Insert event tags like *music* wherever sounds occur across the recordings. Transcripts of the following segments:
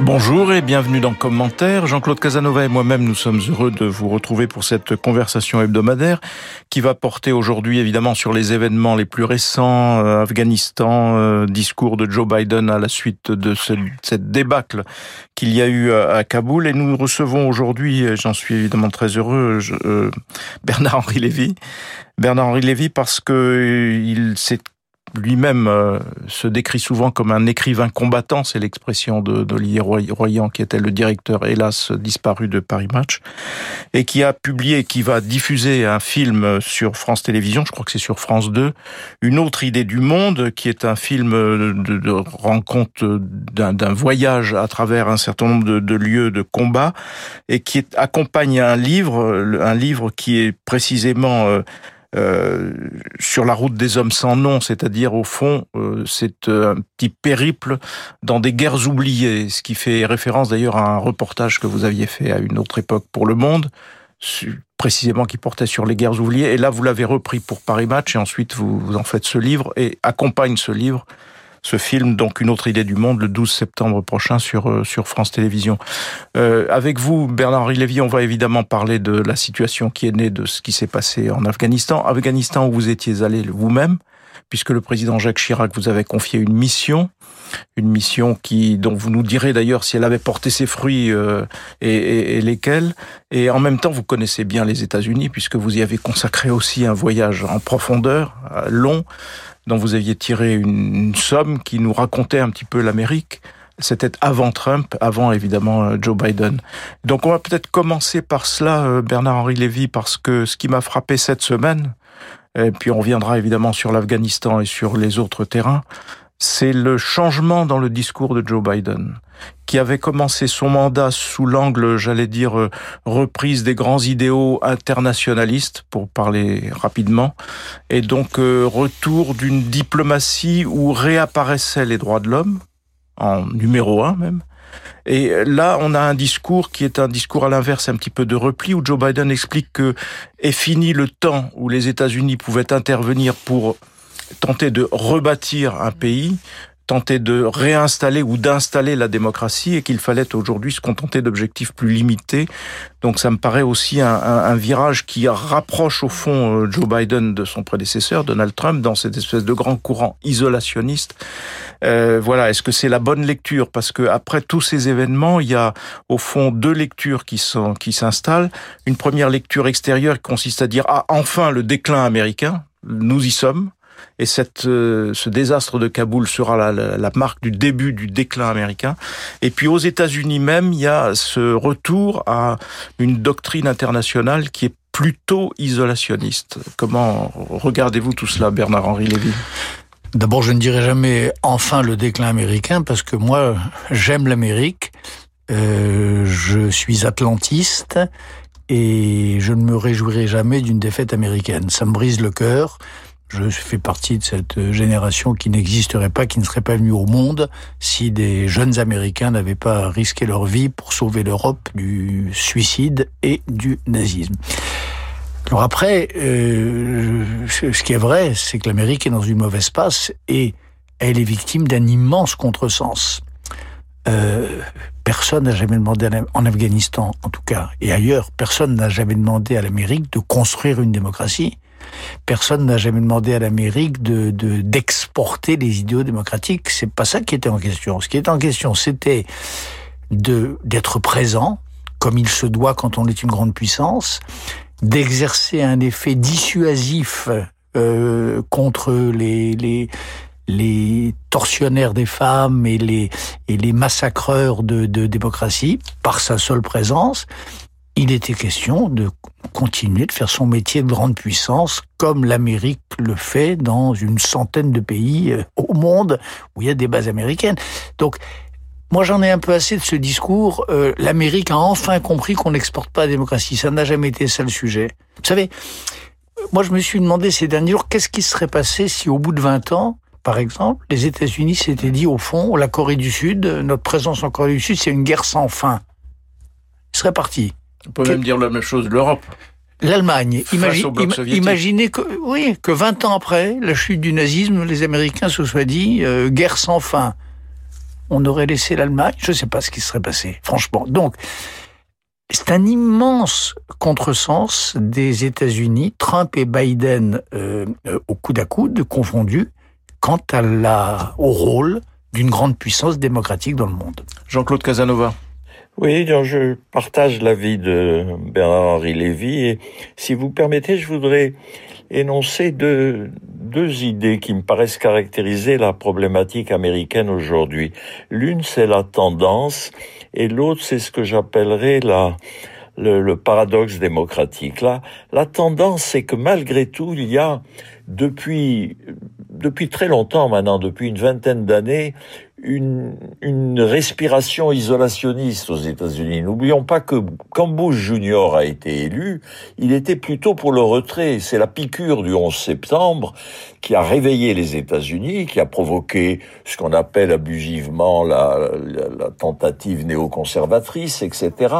Bonjour et bienvenue dans Commentaire. Jean-Claude Casanova et moi-même, nous sommes heureux de vous retrouver pour cette conversation hebdomadaire qui va porter aujourd'hui évidemment sur les événements les plus récents, euh, Afghanistan, euh, discours de Joe Biden à la suite de cette débâcle qu'il y a eu à, Kaboul. Et nous recevons aujourd'hui, j'en suis évidemment très heureux, euh, Bernard-Henri Lévy. Bernard-Henri Lévy parce que il s'est lui-même euh, se décrit souvent comme un écrivain combattant, c'est l'expression d'Olivier Royan, qui était le directeur, hélas, disparu de Paris Match, et qui a publié, qui va diffuser un film sur France Télévisions, je crois que c'est sur France 2, Une autre idée du monde, qui est un film de, de rencontre d'un voyage à travers un certain nombre de, de lieux de combat, et qui accompagne un livre, un livre qui est précisément euh, euh, sur la route des hommes sans nom, c'est-à-dire au fond, euh, c'est euh, un petit périple dans des guerres oubliées, ce qui fait référence d'ailleurs à un reportage que vous aviez fait à une autre époque pour Le Monde, précisément qui portait sur les guerres oubliées. Et là, vous l'avez repris pour Paris Match, et ensuite vous, vous en faites ce livre et accompagne ce livre ce film, donc une autre idée du monde, le 12 septembre prochain sur euh, sur France Télévisions. Euh, avec vous, Bernard-Henri Lévy, on va évidemment parler de la situation qui est née de ce qui s'est passé en Afghanistan. Afghanistan où vous étiez allé vous-même, puisque le président Jacques Chirac vous avait confié une mission, une mission qui dont vous nous direz d'ailleurs si elle avait porté ses fruits euh, et, et, lesquels. Et en même temps, vous connaissez bien les États-Unis puisque vous y avez consacré aussi un voyage en profondeur, long, dont vous aviez tiré une, somme qui nous racontait un petit peu l'Amérique. C'était avant Trump, avant évidemment euh, Joe Biden. Donc on va peut-être commencer par cela, euh, Bernard-Henri Lévy, parce que ce qui m'a frappé cette semaine, et puis on reviendra évidemment sur l'Afghanistan et sur les autres terrains, c'est le changement dans le discours de Joe Biden qui avait commencé son mandat sous l'angle, j'allais dire, euh, reprise des grands idéaux internationalistes, pour parler rapidement, et donc euh, retour d'une diplomatie où réapparaissaient les droits de l'homme, en numéro un même. Et là, on a un discours qui est un discours à l'inverse, un petit peu de repli, où Joe Biden explique que est fini le temps où les États-Unis pouvaient intervenir pour tenter de rebâtir un pays tenter de réinstaller ou d'installer la démocratie et qu'il fallait aujourd'hui se contenter d'objectifs plus limités. Donc ça me paraît aussi un, un, virage qui rapproche au fond euh, Joe Biden de son prédécesseur, Donald Trump, dans cette espèce de grand courant isolationniste. Euh, voilà, est-ce que c'est la bonne lecture? Parce que après tous ces événements, il y a au fond deux lectures qui sont qui s'installent. Une première lecture extérieure qui consiste à dire ah enfin le déclin américain, nous y sommes. Et cette, euh, ce désastre de Kaboul sera la, marque du début du déclin américain. Et puis aux États-Unis même, il y a ce retour à une doctrine internationale qui est plutôt isolationniste. Comment regardez-vous tout cela, Bernard-Henri Lévy? D'abord, je ne dirai jamais enfin le déclin américain parce que moi, j'aime l'Amérique. Euh, je suis atlantiste et je ne me réjouirai jamais d'une défaite américaine. Ça me brise le cœur. Je fais partie de cette génération qui n'existerait pas, qui ne serait pas venue au monde si des jeunes Américains n'avaient pas risqué leur vie pour sauver l'Europe du suicide et du nazisme. Alors après, euh, ce qui est vrai, c'est que l'Amérique est dans une mauvaise passe et elle est victime d'un immense contresens. Euh, personne n'a jamais demandé, en Afghanistan en tout cas, et ailleurs, personne n'a jamais demandé à l'Amérique de construire une démocratie. Personne n'a jamais demandé à l'Amérique de d'exporter les idéaux démocratiques. C'est pas ça qui était en question. Ce qui était en question, c'était de d'être présent, comme il se doit quand on est une grande puissance, d'exercer un effet dissuasif euh, contre les, les les tortionnaires des femmes et les, et les massacreurs de, de démocratie par sa seule présence, il était question de continuer de faire son métier de grande puissance comme l'Amérique le fait dans une centaine de pays euh, au monde où il y a des bases américaines. Donc, moi, j'en ai un peu assez de ce discours. Euh, L'Amérique a enfin compris qu'on n'exporte pas la démocratie. Ça n'a jamais été ça le sujet. Vous savez, moi, je me suis demandé ces derniers jours, qu'est-ce qui serait passé si au bout de 20 ans, par exemple, les États-Unis s'étaient dit, au fond, la Corée du Sud, notre présence en Corée du Sud, c'est une guerre sans fin. Ils seraient partis. On peut même dire la même chose de l'Europe. L'Allemagne, imaginez que, oui, que 20 ans après la chute du nazisme, les Américains se soient dit euh, guerre sans fin. On aurait laissé l'Allemagne, je ne sais pas ce qui serait passé, franchement. Donc, c'est un immense contresens des États-Unis, Trump et Biden euh, euh, au coude à coude, confondus, quant à la, au rôle d'une grande puissance démocratique dans le monde. Jean-Claude Casanova. Oui, je partage l'avis de Bernard-Henri Lévy et si vous permettez, je voudrais énoncer deux, deux idées qui me paraissent caractériser la problématique américaine aujourd'hui. L'une, c'est la tendance et l'autre, c'est ce que j'appellerais la, le, le, paradoxe démocratique. Là, la tendance, c'est que malgré tout, il y a depuis depuis très longtemps maintenant, depuis une vingtaine d'années, une, une respiration isolationniste aux États-Unis. N'oublions pas que quand Bush Junior a été élu, il était plutôt pour le retrait. C'est la piqûre du 11 septembre qui a réveillé les États-Unis, qui a provoqué ce qu'on appelle abusivement la, la, la tentative néoconservatrice, etc.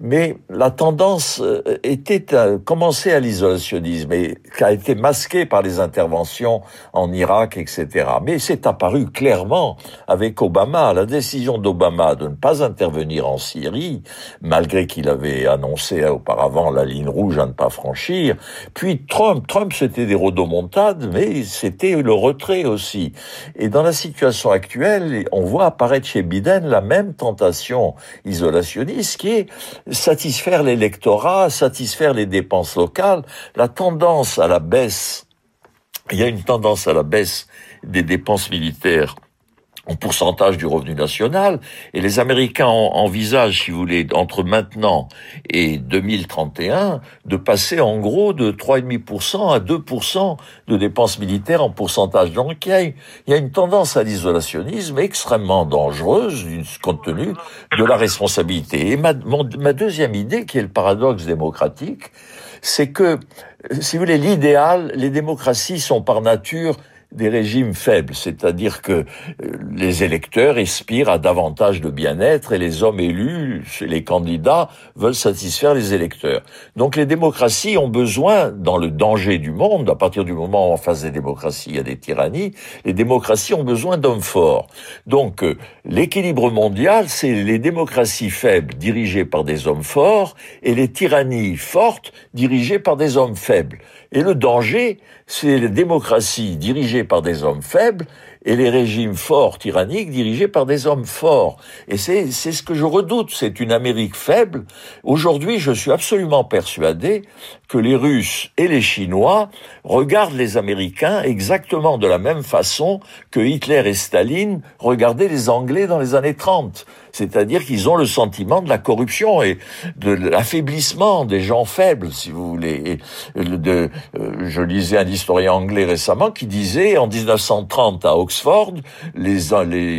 Mais la tendance euh, était à commencer à l'isolationnisme et qui a été masquée par les interventions en Irak, etc. Mais c'est apparu clairement avec Obama. La décision d'Obama de ne pas intervenir en Syrie, malgré qu'il avait annoncé auparavant la ligne rouge à ne pas franchir. Puis Trump, Trump c'était des rodomontades, mais c'était le retrait aussi. Et dans la situation actuelle, on voit apparaître chez Biden la même tentation isolationniste qui est satisfaire l'électorat, satisfaire les dépenses locales, la tendance à la baisse. Il y a une tendance à la baisse des dépenses militaires en pourcentage du revenu national. Et les Américains envisagent, si vous voulez, entre maintenant et 2031, de passer en gros de 3,5% à 2% de dépenses militaires en pourcentage. Donc il y a, une tendance à l'isolationnisme extrêmement dangereuse compte tenu de la responsabilité. Et ma deuxième idée, qui est le paradoxe démocratique, c'est que, si vous voulez, l'idéal, les démocraties sont par nature des régimes faibles, c'est-à-dire que euh, les électeurs aspirent à davantage de bien-être et les hommes élus, les candidats, veulent satisfaire les électeurs. Donc les démocraties ont besoin, dans le danger du monde, à partir du moment où en face des démocraties il y a des tyrannies, les démocraties ont besoin d'hommes forts. Donc euh, l'équilibre mondial, c'est les démocraties faibles dirigées par des hommes forts et les tyrannies fortes dirigées par des hommes faibles. Et le danger, c'est les démocraties dirigées par des hommes faibles et les régimes forts tyranniques dirigés par des hommes forts. Et c'est, ce que je redoute, c'est une Amérique faible. Aujourd'hui, je suis absolument persuadé que les Russes et les Chinois regardent les Américains exactement de la même façon que Hitler et Staline regardaient les Anglais dans les années 30. C'est-à-dire qu'ils ont le sentiment de la corruption et de l'affaiblissement des gens faibles, si vous voulez. De, euh, je lisais un historien anglais récemment qui disait en 1930 à Oxford, les,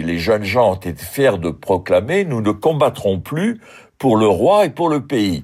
les jeunes gens étaient fiers de proclamer, nous ne combattrons plus pour le roi et pour le pays.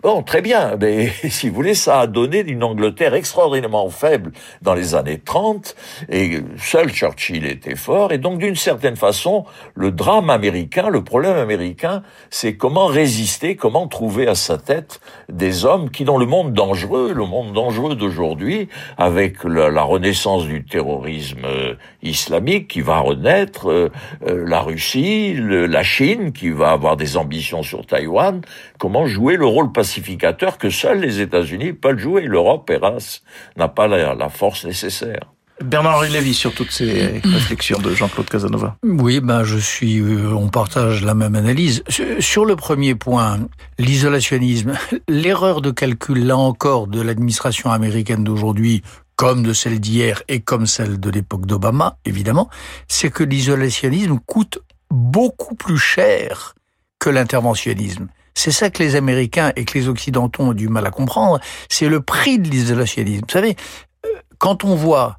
Bon, très bien, mais *laughs* si vous voulez, ça a donné une Angleterre extraordinairement faible dans les années 30, et seul Churchill était fort, et donc d'une certaine façon, le drame américain, le problème américain, c'est comment résister, comment trouver à sa tête des hommes qui, dans le monde dangereux, le monde dangereux d'aujourd'hui, avec la, renaissance du terrorisme euh, islamique qui va renaître, euh, euh, la Russie, la Chine qui va avoir des ambitions sur Taïwan, comment jouer le rôle pacificateur que seuls les États-Unis peuvent jouer. L'Europe, hélas, n'a pas la, force nécessaire. Bernard-Henri Lévy sur toutes ces réflexions de Jean-Claude Casanova. Oui, ben je suis, euh, on partage la même analyse. Sur le premier point, l'isolationnisme, *laughs* l'erreur de calcul, là encore, de l'administration américaine d'aujourd'hui, comme de celle d'hier et comme celle de l'époque d'Obama, évidemment, c'est que l'isolationnisme coûte beaucoup plus cher que l'interventionnisme. C'est ça que les Américains et que les Occidentaux ont du mal à comprendre. C'est le prix de l'isolationnisme. Vous savez, euh, quand on voit,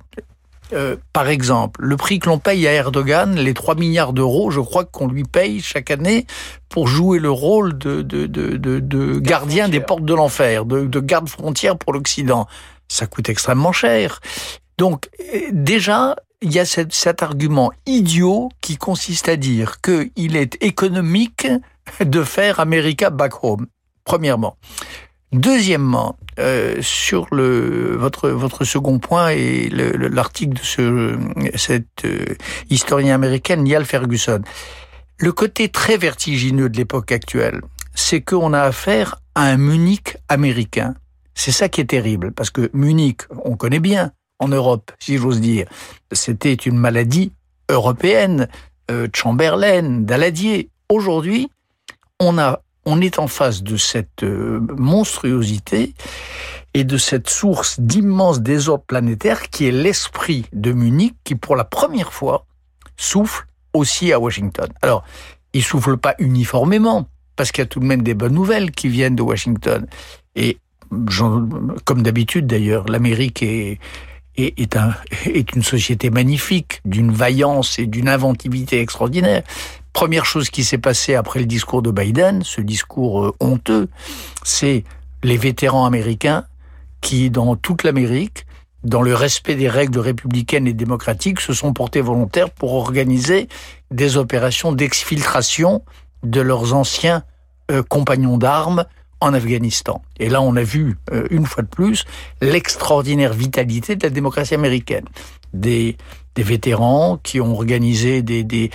euh, par exemple, le prix que l'on paye à Erdogan, les 3 milliards d'euros, je crois qu'on lui paye chaque année pour jouer le rôle de, de, de, de, gardien des portes de l'enfer, de, de garde-frontière pour l'Occident. Ça coûte extrêmement cher. Donc, euh, déjà, il y a cet, cet argument idiot qui consiste à dire qu'il est économique *laughs* de faire America back home, premièrement. Deuxièmement, euh, sur le votre votre second point et l'article de ce cet euh, historien américain Niall Ferguson, le côté très vertigineux de l'époque actuelle, c'est qu'on a affaire à un Munich américain. C'est ça qui est terrible, parce que Munich, on connaît bien en Europe, si j'ose dire. C'était une maladie européenne, euh, Chamberlain, Daladier. Aujourd'hui, on a on est en face de cette euh, monstruosité et de cette source d'immense désordre planétaire qui est l'esprit de Munich qui, pour la première fois, souffle aussi à Washington. Alors, il souffle pas uniformément, parce qu'il y a tout de même des bonnes nouvelles qui viennent de Washington. Et comme d'habitude d'ailleurs, l'Amérique est, est, un, *laughs* est une société magnifique, d'une vaillance et d'une inventivité extraordinaire. Première chose qui s'est passée après le discours de Biden, ce discours euh, honteux, c'est les vétérans américains qui, dans toute l'Amérique, dans le respect des règles républicaines et démocratiques, se sont portés volontaires pour organiser des opérations d'exfiltration de leurs anciens euh, compagnons d'armes en Afghanistan. Et là, on a vu, euh, une fois de plus, l'extraordinaire vitalité de la démocratie américaine. Des, vétérans qui ont organisé des,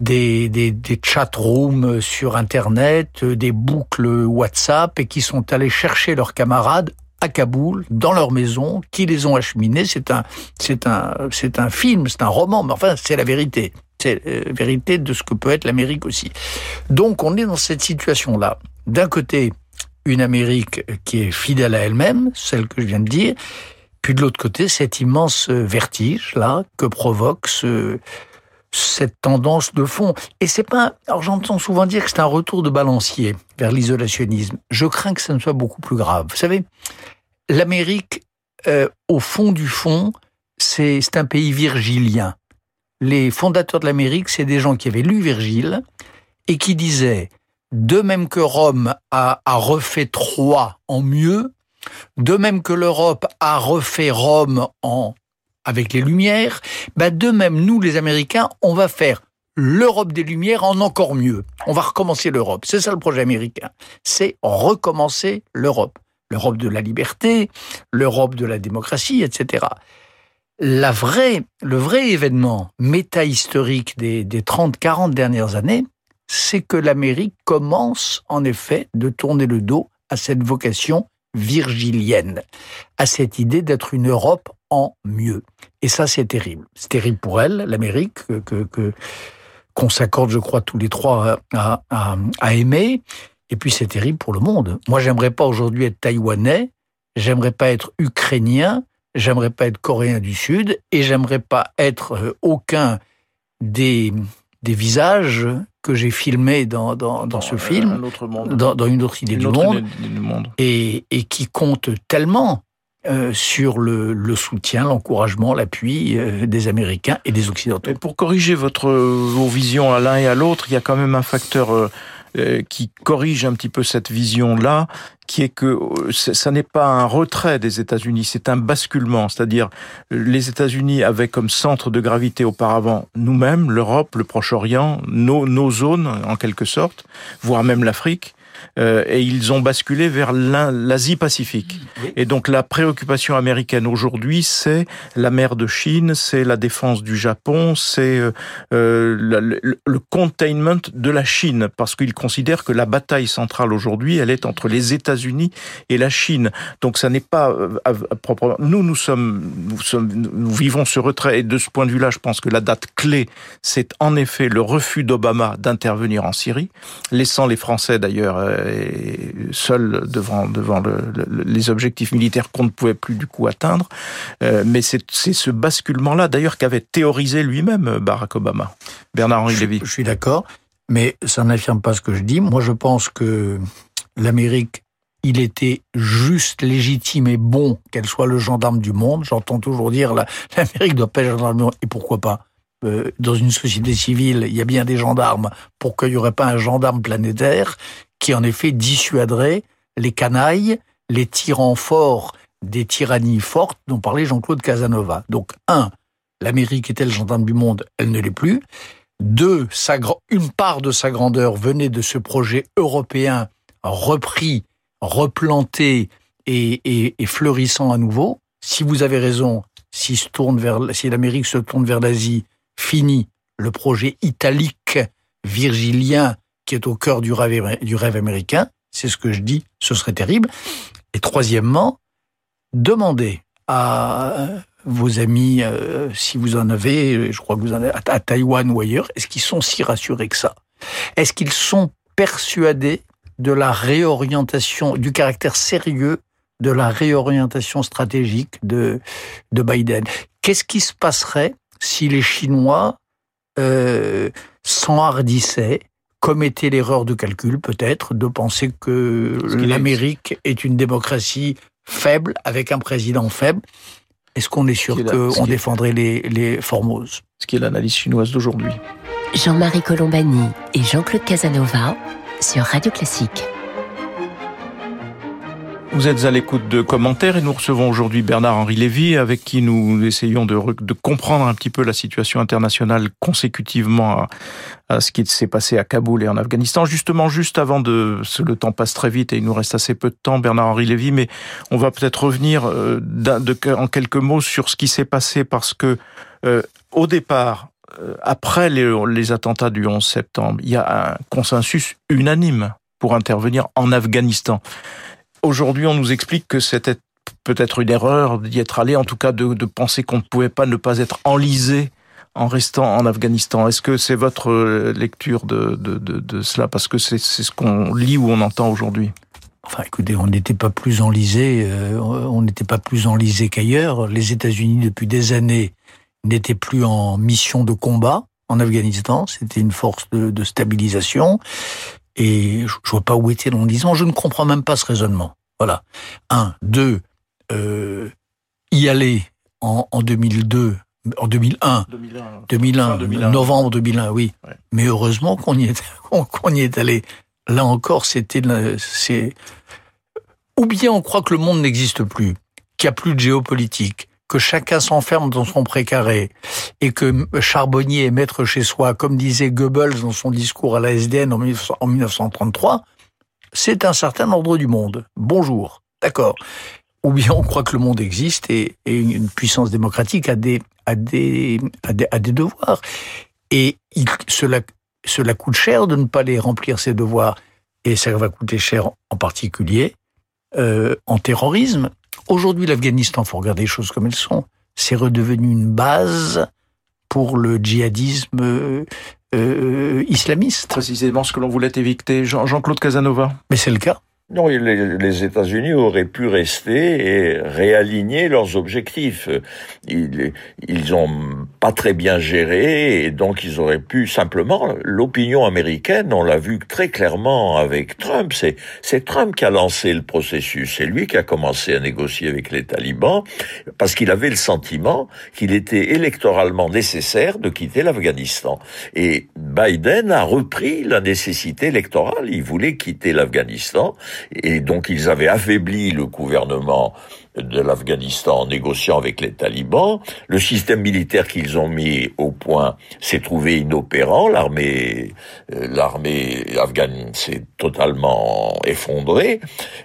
des, des, des chat rooms sur Internet, des boucles WhatsApp et qui sont allés chercher leurs camarades à Kaboul, dans leur maison, qui les ont acheminés. C'est un, c'est un, c'est un film, c'est un roman, mais enfin, c'est la vérité. C'est la vérité de ce que peut être l'Amérique aussi. Donc, on est dans cette situation-là. D'un côté, une Amérique qui est fidèle à elle-même, celle que je viens de dire, puis de l'autre côté, cet immense vertige-là que provoque ce, cette tendance de fond. Et c'est pas, alors j'entends souvent dire que c'est un retour de balancier vers l'isolationnisme. Je crains que ça ne soit beaucoup plus grave. Vous savez, l'Amérique, euh, au fond du fond, c'est un pays virgilien. Les fondateurs de l'Amérique, c'est des gens qui avaient lu Virgile et qui disaient, de même que Rome a, a refait Troie en mieux, de même que l'Europe a refait Rome en avec les Lumières, bah de même, nous, les Américains, on va faire l'Europe des Lumières en encore mieux. On va recommencer l'Europe. C'est ça le projet américain. C'est recommencer l'Europe. L'Europe de la liberté, l'Europe de la démocratie, etc. La vraie, le vrai événement méta-historique des, des 30-40 dernières années, c'est que l'Amérique commence en effet de tourner le dos à cette vocation virgilienne, à cette idée d'être une Europe en mieux. Et ça, c'est terrible. C'est terrible pour elle, l'Amérique, que, qu'on s'accorde, je crois, tous les trois à, à, aimer. Et puis, c'est terrible pour le monde. Moi, j'aimerais pas aujourd'hui être taïwanais, j'aimerais pas être ukrainien, j'aimerais pas être coréen du Sud, et j'aimerais pas être euh, aucun des, des visages que j'ai filmés dans, dans, dans ce film, Dans, dans, une autre idée, du, monde, du, monde, et, et qui compte tellement euh, sur le, le soutien, l'encouragement, l'appui euh, des Américains et des Occidentaux. Mais pour corriger votre vos visions à l'un et à l'autre, il y a quand même un facteur euh, qui corrige un petit peu cette vision-là, qui est que ça n'est pas un retrait des États-Unis, c'est un basculement. C'est-à-dire, les États-Unis avaient comme centre de gravité auparavant nous-mêmes, l'Europe, le Proche-Orient, nos, nos zones en quelque sorte, voire même l'Afrique. Euh, et ils ont basculé vers l'Asie-Pacifique. Et donc la préoccupation américaine aujourd'hui, c'est la mer de Chine, c'est la défense du Japon, c'est euh, euh le, le, containment de la Chine, parce qu'ils considèrent que la bataille centrale aujourd'hui, elle est entre les États-Unis et la Chine. Donc ça n'est pas proprement. Nous, nous sommes, nous sommes, nous vivons ce retrait, et de ce point de vue-là, je pense que la date clé, c'est en effet le refus d'Obama d'intervenir en Syrie, laissant les Français d'ailleurs seul devant, devant le, les objectifs militaires qu'on ne pouvait plus du coup atteindre. Euh, mais c'est ce basculement-là, d'ailleurs, qu'avait théorisé lui-même Barack Obama. Bernard-Henri Lévy. Je suis d'accord, mais ça n'affirme pas ce que je dis. Moi, je pense que l'Amérique il était juste, légitime et bon qu'elle soit le gendarme du monde. J'entends toujours dire l'Amérique doit pas être gendarme du monde. Et pourquoi pas? Euh, Dans une société civile, il y a bien des gendarmes. Pourquoi il n'y aurait pas un gendarme planétaire? Qui en effet dissuaderait les canailles, les tyrans forts des tyrannies fortes dont parlait Jean-Claude Casanova. Donc, un, l'Amérique était le gendarme du monde, elle ne l'est plus. Deux, sa, une part de sa grandeur venait de ce projet européen repris, replanté et, fleurissant à nouveau. Si vous avez raison, si, si l'Amérique se tourne vers l'Asie, fini le projet italique virgilien qui est au cœur du rêve, américain. C'est ce que je dis, ce serait terrible. Et troisièmement, demandez à vos amis, euh, si vous en avez, je crois que vous en avez à, Taïwan ou ailleurs, est-ce qu'ils sont si rassurés que ça? Est-ce qu'ils sont persuadés de la réorientation, du caractère sérieux de la réorientation stratégique de, de Biden? Qu'est-ce qui se passerait si les Chinois euh, s'enhardissaient commettaient l'erreur de calcul, peut-être, de penser que l'Amérique est une démocratie faible, avec un président faible. Est-ce qu'on est sûr qu'on défendrait les, les Formoses? Ce qui est l'analyse chinoise d'aujourd'hui. Jean-Marie Colombani et Jean-Claude Casanova sur Radio Classique. Vous êtes à l'écoute de commentaires et nous recevons aujourd'hui Bernard-Henri Lévy avec qui nous essayons de, comprendre un petit peu la situation internationale consécutivement à, ce qui s'est passé à Kaboul et en Afghanistan. Justement, juste avant de... Le temps passe très vite et il nous reste assez peu de temps, Bernard-Henri Lévy, mais on va peut-être revenir euh, en quelques mots sur ce qui s'est passé parce que euh, au départ, euh, après les attentats du 11 septembre, il y a un consensus unanime pour intervenir en Afghanistan. Aujourd'hui, on nous explique que c'était peut-être une erreur d'y être allé, en tout cas de, penser qu'on ne pouvait pas ne pas être enlisé en restant en Afghanistan. Est-ce que c'est votre euh, lecture de, cela? Parce que c'est ce qu'on lit ou on entend aujourd'hui. Enfin, écoutez, on n'était pas plus enlisé, euh, on n'était pas plus enlisé qu'ailleurs. Les États-Unis, depuis des années, n'étaient plus en mission de combat en Afghanistan. C'était une force de stabilisation. Et je, vois pas où était l'enlisement. Je ne comprends même pas ce raisonnement. Voilà. Un, deux, euh, y aller en, en 2002, en 2001, 2001, 2001, novembre 2001, oui. Mais heureusement qu'on y est, *laughs* qu'on y est allé. Là encore, c'était, c'est, ou bien on croit que le monde n'existe plus, qu'il n'y a plus de géopolitique, que chacun s'enferme dans son précaré et que Charbonnier est maître chez soi, comme disait Goebbels dans son discours à la SDN en 1933, c'est un certain ordre du monde. Bonjour. D'accord. Ou bien on croit que le monde existe et, une puissance démocratique a des, a des, a des, devoirs. Et cela, cela coûte cher de ne pas les remplir, ces devoirs. Et ça va coûter cher en particulier euh, en terrorisme Aujourd'hui, l'Afghanistan, faut regarder les choses comme elles sont, c'est redevenu une base pour le djihadisme euh, euh, islamiste. Précisément ce que l'on voulait éviter. Jean-Claude Casanova. Mais c'est le cas. Non, les, États-Unis auraient pu rester et réaligner leurs objectifs. Ils, ils ont pas très bien géré et donc ils auraient pu simplement. L'opinion américaine, on l'a vu très clairement avec Trump. C'est c'est Trump qui a lancé le processus. C'est lui qui a commencé à négocier avec les talibans parce qu'il avait le sentiment qu'il était électoralement nécessaire de quitter l'Afghanistan. Et Biden a repris la nécessité électorale. Il voulait quitter l'Afghanistan et donc ils avaient affaibli le gouvernement de l'Afghanistan en négociant avec les talibans. Le système militaire qu'ils ont mis au point s'est trouvé inopérant. L'armée, euh, l'armée afghane s'est totalement effondrée.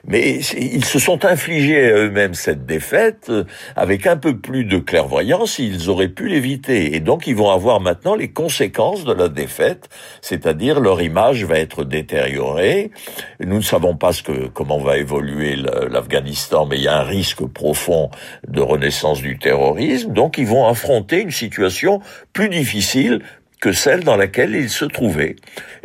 Mais ils se sont infligés eux-mêmes cette défaite avec un peu plus de clairvoyance. Ils auraient pu l'éviter. Et donc ils vont avoir maintenant les conséquences de la défaite, c'est-à-dire leur image va être détériorée. Nous ne savons pas ce que, comment va évoluer l'Afghanistan, mais il y a un risque profond de renaissance du terrorisme, donc ils vont affronter une situation plus difficile que celle dans laquelle ils se trouvaient.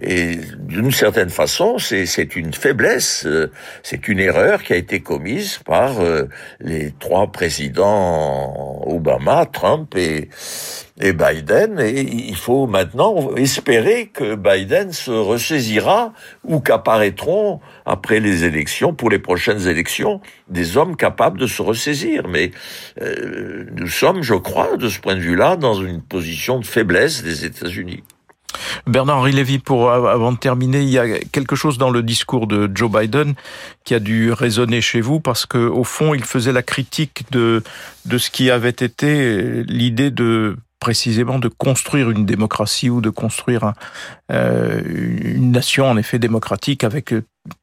Et d'une certaine façon, c'est une faiblesse, euh, c'est une erreur qui a été commise par euh, les trois présidents Obama, Trump et, et Biden. Et il faut maintenant espérer que Biden se ressaisira ou qu'apparaîtront après les élections, pour les prochaines élections, des hommes capables de se ressaisir. Mais euh, nous sommes, je crois, de ce point de vue-là, dans une position de faiblesse des États-Unis. Bernard-Henri Lévy, pour avant de terminer, il y a quelque chose dans le discours de Joe Biden qui a dû résonner chez vous parce que au fond, il faisait la critique de de ce qui avait été l'idée de précisément de construire une démocratie ou de construire euh, une nation en effet démocratique avec euh,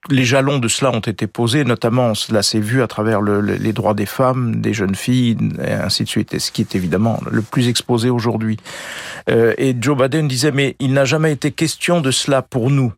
les jalons de cela ont été posés, notamment cela s'est vu à travers le, les droits des femmes, des jeunes filles, et ainsi de suite, et ce qui est évidemment le plus exposé aujourd'hui. Euh, et Joe Biden disait, mais il n'a jamais été question de cela pour nous.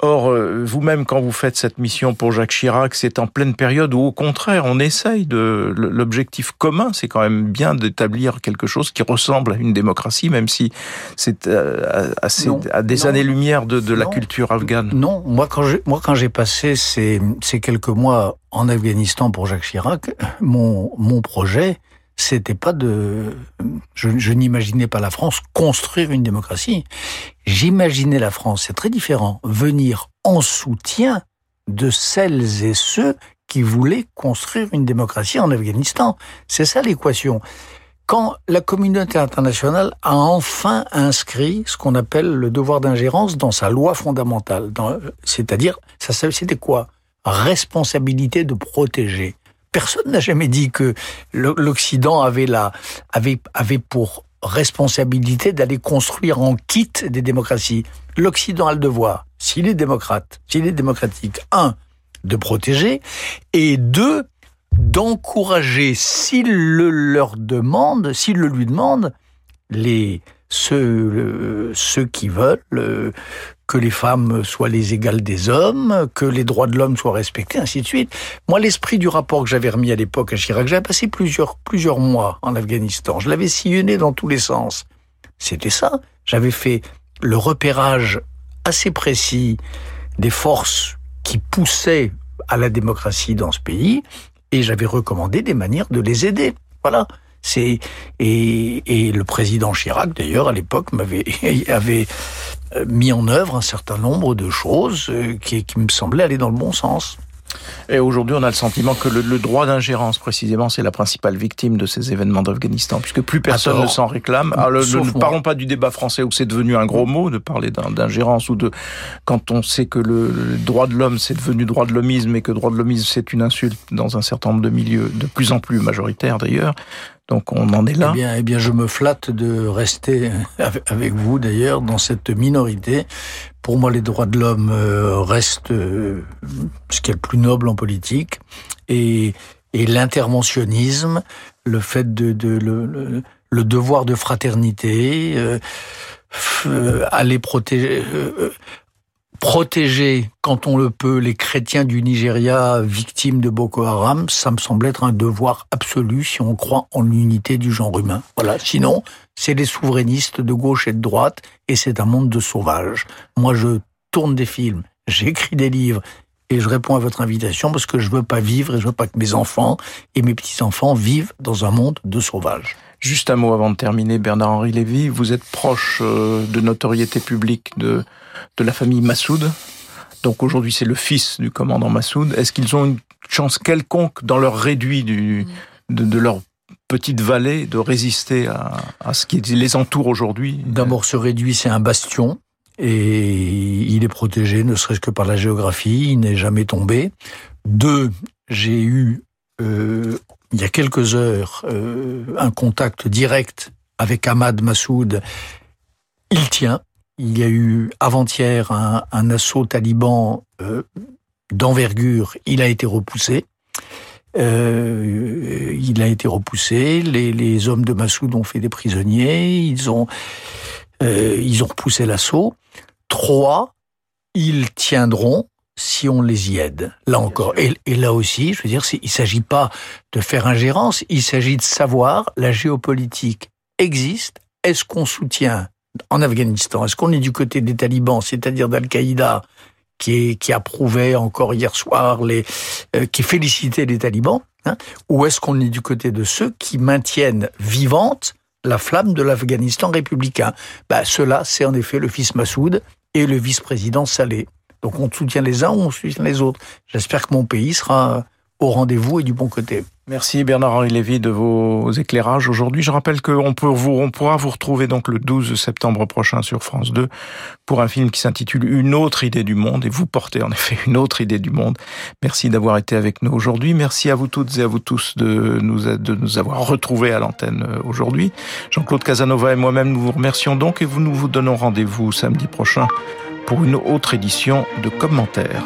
Or, euh, vous-même, quand vous faites cette mission pour Jacques Chirac, c'est en pleine période où, au contraire, on essaye de... L'objectif commun, c'est quand même bien d'établir quelque chose qui ressemble à une démocratie, même si c'est euh, à, des années-lumière de, la culture afghane. Non, moi, quand j'ai, moi, quand j'ai passé ces, ces quelques mois en Afghanistan pour Jacques Chirac, mon, mon projet, c'était pas de, je, n'imaginais pas la France construire une démocratie. J'imaginais la France, c'est très différent, venir en soutien de celles et ceux qui voulaient construire une démocratie en Afghanistan. C'est ça l'équation. Quand la communauté internationale a enfin inscrit ce qu'on appelle le devoir d'ingérence dans sa loi fondamentale, c'est-à-dire, ça c'était quoi? Responsabilité de protéger. Personne n'a jamais dit que l'Occident avait, la, avait, avait pour responsabilité d'aller construire en kit des démocraties. L'Occident a le devoir, s'il est démocrate, s'il est démocratique, un, de protéger, et deux, d'encourager, s'il le leur demande, s'il le lui demande, les ceux, qui veulent euh, que les femmes soient les égales des hommes, que les droits de l'homme soient respectés, ainsi de suite. Moi, l'esprit du rapport que j'avais remis à l'époque à Chirac, j'avais passé plusieurs, plusieurs mois en Afghanistan. Je l'avais sillonné dans tous les sens. C'était ça. J'avais fait le repérage assez précis des forces qui poussaient à la démocratie dans ce pays et j'avais recommandé des manières de les aider. Voilà. C'est et, et le président Chirac d'ailleurs à l'époque m'avait *laughs* avait euh, mis en œuvre un certain nombre de choses euh, qui, qui me semblaient aller dans le bon sens. Et aujourd'hui, on a le sentiment que le, le droit d'ingérence, précisément, c'est la principale victime de ces événements d'Afghanistan, puisque plus personne ne s'en réclame. Alors, le, ne parlons pas du débat français où c'est devenu un gros mot de parler d'ingérence ou de quand on sait que le, le droit de l'homme c'est devenu droit de l'homisme et que droit de l'homisme c'est une insulte dans un certain nombre de milieux, de plus en plus majoritaires d'ailleurs. Donc on en est là. Eh bien, eh bien, je me flatte de rester avec vous d'ailleurs dans cette minorité. Pour moi, les droits de l'homme euh, restent euh, ce qui est le plus noble en politique et, et l'interventionnisme, le fait de, de le, le, devoir de fraternité, euh, aller protéger, protéger, quand on le peut, les chrétiens du Nigeria victimes de Boko Haram, ça me semble être un devoir absolu si on croit en l'unité du genre humain. Voilà. Sinon, c'est les souverainistes de gauche et de droite, et c'est un monde de sauvages. Moi, je tourne des films, j'écris des livres, et je réponds à votre invitation parce que je veux pas vivre et je veux pas que mes enfants et mes petits-enfants vivent dans un monde de sauvages. Juste un mot avant de terminer, Bernard-Henri Lévy, vous êtes proche euh, de notoriété publique de de la famille Massoud. Donc aujourd'hui, c'est le fils du commandant Massoud. Est-ce qu'ils ont une chance quelconque dans leur réduit du, de, leur petite vallée de résister à, ce qui les entoure aujourd'hui? D'abord, ce réduit, c'est un bastion. Et il est protégé, ne serait-ce que par la géographie, il n'est jamais tombé. Deux, j'ai eu, euh, il y a quelques heures, euh, un contact direct avec Ahmad Massoud. Il tient, il y a eu avant-hier un, assaut taliban euh, d'envergure. Il a été repoussé. Euh, il a été repoussé. Les, hommes de Massoud ont fait des prisonniers. Ils ont, ils ont repoussé l'assaut. Trois, ils tiendront si on les y aide. Là encore. Et, et, là aussi, je veux dire, il ne s'agit pas de faire ingérence, il s'agit de savoir la géopolitique existe. Est-ce qu'on soutient en Afghanistan Est-ce qu'on est du côté des talibans, c'est-à-dire d'Al-Qaïda, qui, qui approuvait encore hier soir, les, euh, qui félicitait les talibans, hein, ou est-ce qu'on est du côté de ceux qui maintiennent vivante la flamme de l'Afghanistan républicain? Bah, Cela, c'est en effet le fils Massoud et le vice-président Saleh. Donc on soutient les uns on soutient les autres. J'espère que mon pays sera au rendez-vous et du bon côté. Merci Bernard-Henri Lévy de vos éclairages aujourd'hui. Je rappelle qu'on vous, on pourra vous retrouver donc le 12 septembre prochain sur France 2 pour un film qui s'intitule Une autre idée du monde et vous portez en effet une autre idée du monde. Merci d'avoir été avec nous aujourd'hui. Merci à vous toutes et à vous tous de nous, de nous avoir retrouvés à l'antenne euh, aujourd'hui. Jean-Claude Casanova et moi-même nous vous remercions donc et vous nous vous donnons rendez-vous samedi prochain pour une autre édition de commentaires.